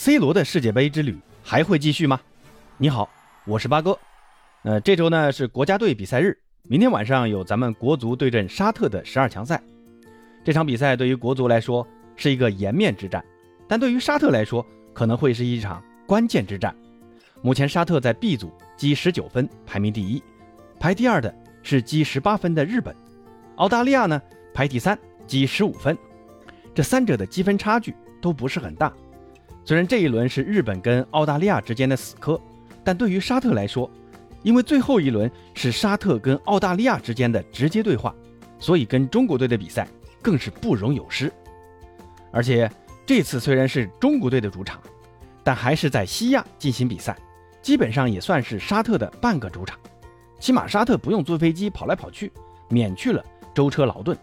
C 罗的世界杯之旅还会继续吗？你好，我是八哥。呃，这周呢是国家队比赛日，明天晚上有咱们国足对阵沙特的十二强赛。这场比赛对于国足来说是一个颜面之战，但对于沙特来说可能会是一场关键之战。目前沙特在 B 组积十九分，排名第一，排第二的是积十八分的日本。澳大利亚呢排第三，积十五分。这三者的积分差距都不是很大。虽然这一轮是日本跟澳大利亚之间的死磕，但对于沙特来说，因为最后一轮是沙特跟澳大利亚之间的直接对话，所以跟中国队的比赛更是不容有失。而且这次虽然是中国队的主场，但还是在西亚进行比赛，基本上也算是沙特的半个主场。起码沙特不用坐飞机跑来跑去，免去了舟车劳顿。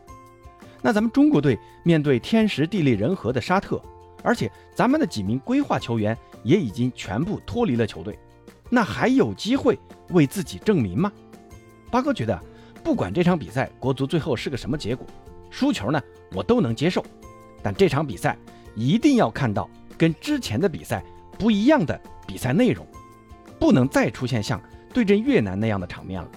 那咱们中国队面对天时地利人和的沙特。而且咱们的几名规划球员也已经全部脱离了球队，那还有机会为自己证明吗？八哥觉得，不管这场比赛国足最后是个什么结果，输球呢我都能接受，但这场比赛一定要看到跟之前的比赛不一样的比赛内容，不能再出现像对阵越南那样的场面了。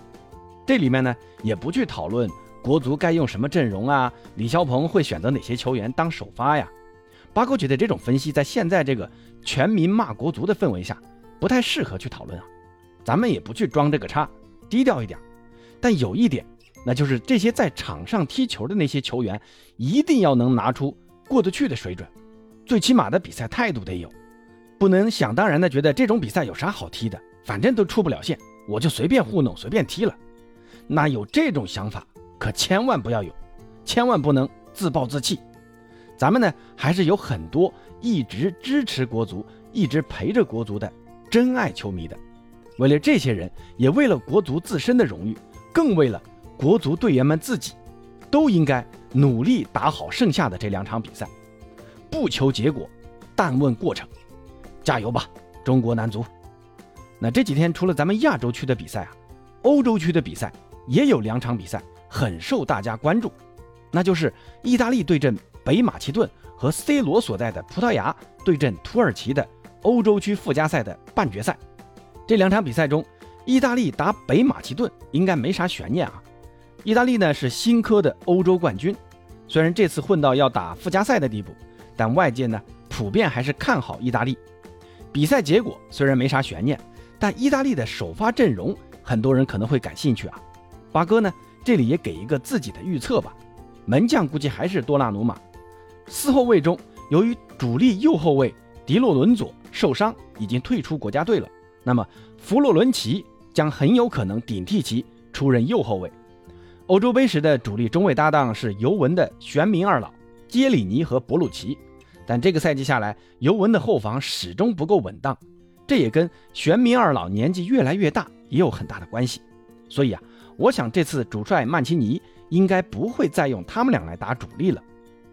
这里面呢也不去讨论国足该用什么阵容啊，李霄鹏会选择哪些球员当首发呀。八哥觉得这种分析在现在这个全民骂国足的氛围下，不太适合去讨论啊。咱们也不去装这个叉，低调一点。但有一点，那就是这些在场上踢球的那些球员，一定要能拿出过得去的水准，最起码的比赛态度得有，不能想当然的觉得这种比赛有啥好踢的，反正都出不了线，我就随便糊弄，随便踢了。那有这种想法，可千万不要有，千万不能自暴自弃。咱们呢，还是有很多一直支持国足、一直陪着国足的真爱球迷的。为了这些人，也为了国足自身的荣誉，更为了国足队员们自己，都应该努力打好剩下的这两场比赛。不求结果，但问过程。加油吧，中国男足！那这几天除了咱们亚洲区的比赛啊，欧洲区的比赛也有两场比赛很受大家关注，那就是意大利对阵。北马其顿和 C 罗所在的葡萄牙对阵土耳其的欧洲区附加赛的半决赛，这两场比赛中，意大利打北马其顿应该没啥悬念啊。意大利呢是新科的欧洲冠军，虽然这次混到要打附加赛的地步，但外界呢普遍还是看好意大利。比赛结果虽然没啥悬念，但意大利的首发阵容很多人可能会感兴趣啊。八哥呢这里也给一个自己的预测吧，门将估计还是多纳鲁马。四后卫中，由于主力右后卫迪洛伦佐受伤，已经退出国家队了，那么弗洛伦齐将很有可能顶替其出任右后卫。欧洲杯时的主力中卫搭档是尤文的玄冥二老杰里尼和博鲁奇，但这个赛季下来，尤文的后防始终不够稳当，这也跟玄冥二老年纪越来越大也有很大的关系。所以啊，我想这次主帅曼奇尼应该不会再用他们俩来打主力了。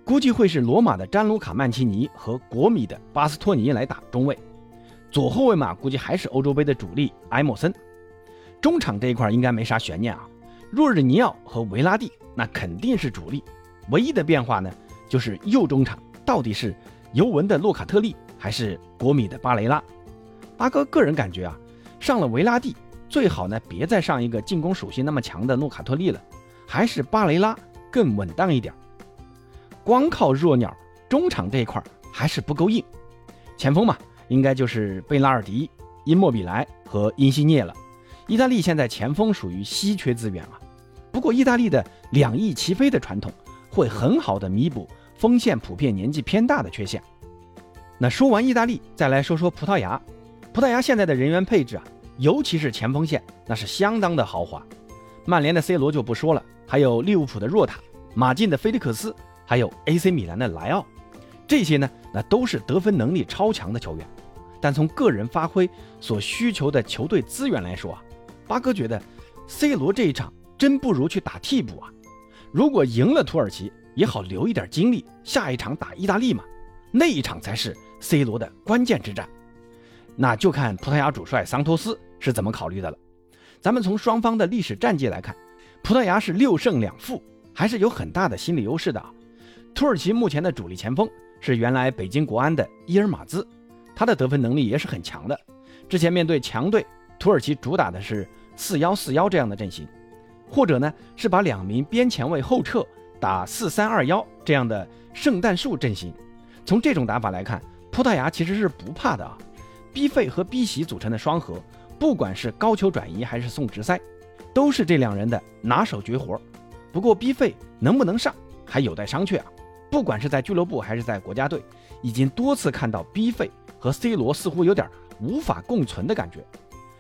估计会是罗马的詹卢卡·曼奇尼和国米的巴斯托尼来打中卫，左后卫嘛，估计还是欧洲杯的主力埃莫森。中场这一块应该没啥悬念啊，若日尼奥和维拉蒂那肯定是主力。唯一的变化呢，就是右中场到底是尤文的洛卡特利还是国米的巴雷拉。八哥个人感觉啊，上了维拉蒂最好呢，别再上一个进攻属性那么强的洛卡特利了，还是巴雷拉更稳当一点。光靠弱鸟中场这一块还是不够硬，前锋嘛，应该就是贝拉尔迪、因莫比莱和因西涅了。意大利现在前锋属于稀缺资源啊，不过意大利的两翼齐飞的传统会很好的弥补锋线普遍年纪偏大的缺陷。那说完意大利，再来说说葡萄牙。葡萄牙现在的人员配置啊，尤其是前锋线，那是相当的豪华。曼联的 C 罗就不说了，还有利物浦的若塔、马竞的菲利克斯。还有 AC 米兰的莱奥，这些呢，那都是得分能力超强的球员。但从个人发挥所需求的球队资源来说啊，八哥觉得 C 罗这一场真不如去打替补啊。如果赢了土耳其，也好留一点精力，下一场打意大利嘛，那一场才是 C 罗的关键之战。那就看葡萄牙主帅桑托斯是怎么考虑的了。咱们从双方的历史战绩来看，葡萄牙是六胜两负，还是有很大的心理优势的啊。土耳其目前的主力前锋是原来北京国安的伊尔马兹，他的得分能力也是很强的。之前面对强队，土耳其主打的是四幺四幺这样的阵型，或者呢是把两名边前卫后撤，打四三二幺这样的圣诞树阵型。从这种打法来看，葡萄牙其实是不怕的啊。逼费和逼席组成的双核，不管是高球转移还是送直塞，都是这两人的拿手绝活。不过逼费能不能上，还有待商榷啊。不管是在俱乐部还是在国家队，已经多次看到 B 费和 C 罗似乎有点无法共存的感觉。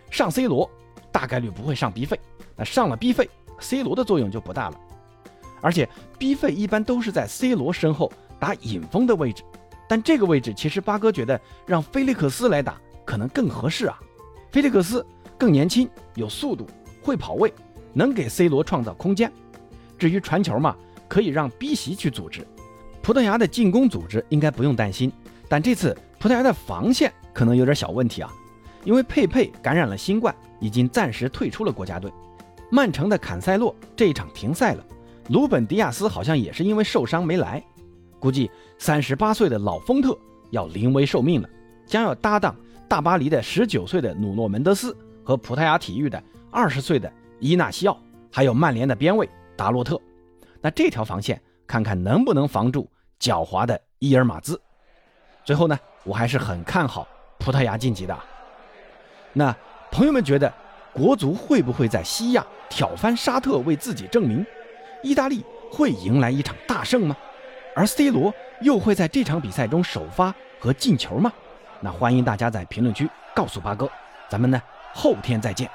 上 C 罗大概率不会上 B 费，那上了 B 费，C 罗的作用就不大了。而且 B 费一般都是在 C 罗身后打引锋的位置，但这个位置其实八哥觉得让菲利克斯来打。可能更合适啊，菲利克斯更年轻，有速度，会跑位，能给 C 罗创造空间。至于传球嘛，可以让 B 席去组织。葡萄牙的进攻组织应该不用担心，但这次葡萄牙的防线可能有点小问题啊，因为佩佩感染了新冠，已经暂时退出了国家队。曼城的坎塞洛这一场停赛了，鲁本迪亚斯好像也是因为受伤没来，估计三十八岁的老丰特要临危受命了，将要搭档。大巴黎的十九岁的努诺门德斯和葡萄牙体育的二十岁的伊纳西奥，还有曼联的边卫达洛特，那这条防线看看能不能防住狡猾的伊尔马兹。最后呢，我还是很看好葡萄牙晋级的。那朋友们觉得国足会不会在西亚挑翻沙特为自己证明？意大利会迎来一场大胜吗？而 C 罗又会在这场比赛中首发和进球吗？那欢迎大家在评论区告诉八哥，咱们呢后天再见。